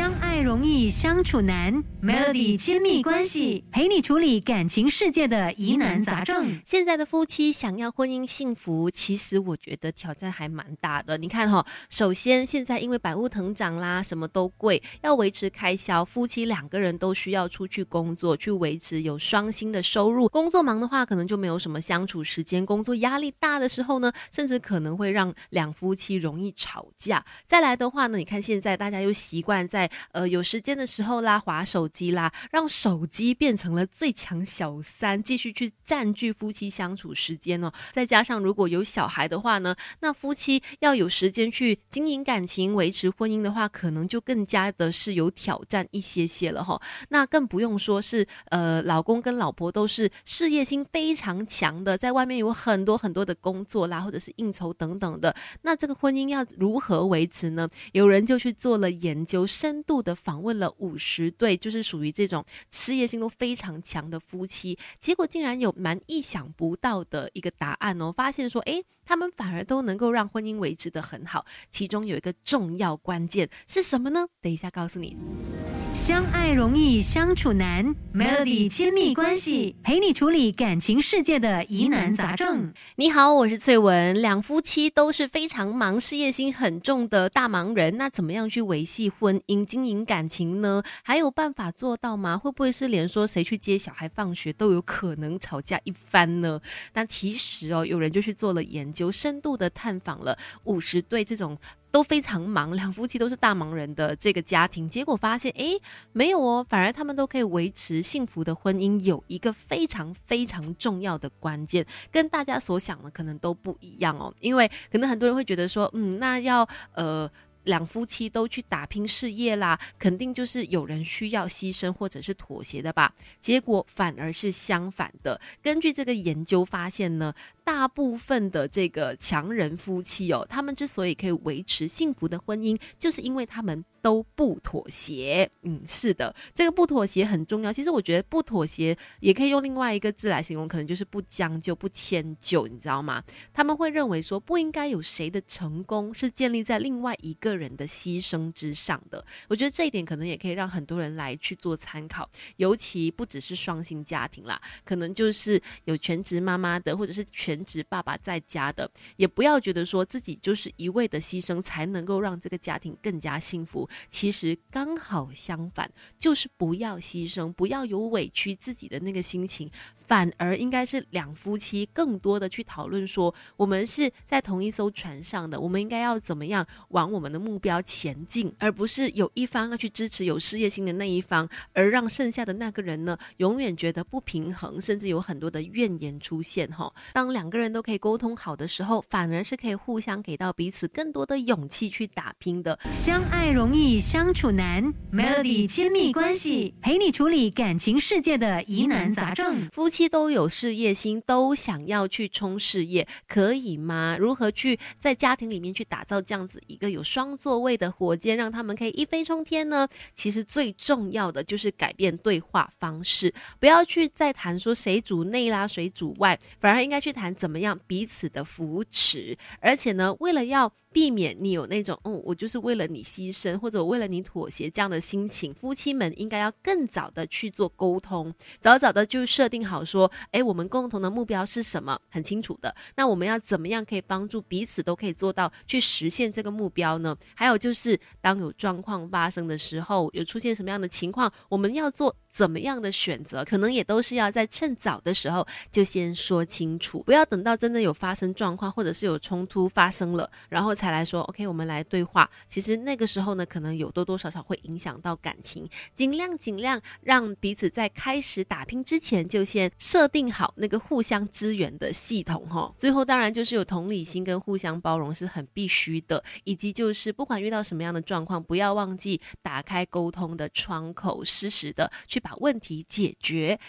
相爱容易相处难，Melody 亲密关系陪你处理感情世界的疑难杂症。现在的夫妻想要婚姻幸福，其实我觉得挑战还蛮大的。你看哈，首先现在因为百物腾涨啦，什么都贵，要维持开销，夫妻两个人都需要出去工作，去维持有双薪的收入。工作忙的话，可能就没有什么相处时间；工作压力大的时候呢，甚至可能会让两夫妻容易吵架。再来的话呢，你看现在大家又习惯在在呃有时间的时候啦，划手机啦，让手机变成了最强小三，继续去占据夫妻相处时间哦。再加上如果有小孩的话呢，那夫妻要有时间去经营感情、维持婚姻的话，可能就更加的是有挑战一些些了哈。那更不用说是呃老公跟老婆都是事业心非常强的，在外面有很多很多的工作啦，或者是应酬等等的，那这个婚姻要如何维持呢？有人就去做了研究，深。深度的访问了五十对，就是属于这种事业心都非常强的夫妻，结果竟然有蛮意想不到的一个答案哦，发现说，哎，他们反而都能够让婚姻维持的很好，其中有一个重要关键是什么呢？等一下告诉你。相爱容易相处难，Melody 亲密关系陪你处理感情世界的疑难杂症。你好，我是翠文。两夫妻都是非常忙、事业心很重的大忙人，那怎么样去维系婚姻、经营感情呢？还有办法做到吗？会不会是连说谁去接小孩放学都有可能吵架一番呢？但其实哦，有人就去做了研究，深度的探访了五十对这种。都非常忙，两夫妻都是大忙人的这个家庭，结果发现，哎，没有哦，反而他们都可以维持幸福的婚姻，有一个非常非常重要的关键，跟大家所想的可能都不一样哦，因为可能很多人会觉得说，嗯，那要呃。两夫妻都去打拼事业啦，肯定就是有人需要牺牲或者是妥协的吧？结果反而是相反的。根据这个研究发现呢，大部分的这个强人夫妻哦，他们之所以可以维持幸福的婚姻，就是因为他们。都不妥协，嗯，是的，这个不妥协很重要。其实我觉得不妥协也可以用另外一个字来形容，可能就是不将就、不迁就，你知道吗？他们会认为说，不应该有谁的成功是建立在另外一个人的牺牲之上的。我觉得这一点可能也可以让很多人来去做参考，尤其不只是双薪家庭啦，可能就是有全职妈妈的，或者是全职爸爸在家的，也不要觉得说自己就是一味的牺牲才能够让这个家庭更加幸福。其实刚好相反，就是不要牺牲，不要有委屈自己的那个心情，反而应该是两夫妻更多的去讨论说，我们是在同一艘船上的，我们应该要怎么样往我们的目标前进，而不是有一方要去支持有事业心的那一方，而让剩下的那个人呢，永远觉得不平衡，甚至有很多的怨言出现。哈，当两个人都可以沟通好的时候，反而是可以互相给到彼此更多的勇气去打拼的。相爱容易。相处难，Melody 亲密关系陪你处理感情世界的疑难杂症。夫妻都有事业心，都想要去冲事业，可以吗？如何去在家庭里面去打造这样子一个有双座位的火箭，让他们可以一飞冲天呢？其实最重要的就是改变对话方式，不要去再谈说谁主内啦，谁主外，反而应该去谈怎么样彼此的扶持。而且呢，为了要避免你有那种，嗯，我就是为了你牺牲，或者为了你妥协这样的心情，夫妻们应该要更早的去做沟通，早早的就设定好说，哎，我们共同的目标是什么，很清楚的。那我们要怎么样可以帮助彼此都可以做到去实现这个目标呢？还有就是，当有状况发生的时候，有出现什么样的情况，我们要做怎么样的选择，可能也都是要在趁早的时候就先说清楚，不要等到真的有发生状况，或者是有冲突发生了，然后。才来说，OK，我们来对话。其实那个时候呢，可能有多多少少会影响到感情，尽量尽量让彼此在开始打拼之前，就先设定好那个互相支援的系统哈。最后当然就是有同理心跟互相包容是很必须的，以及就是不管遇到什么样的状况，不要忘记打开沟通的窗口，适时的去把问题解决。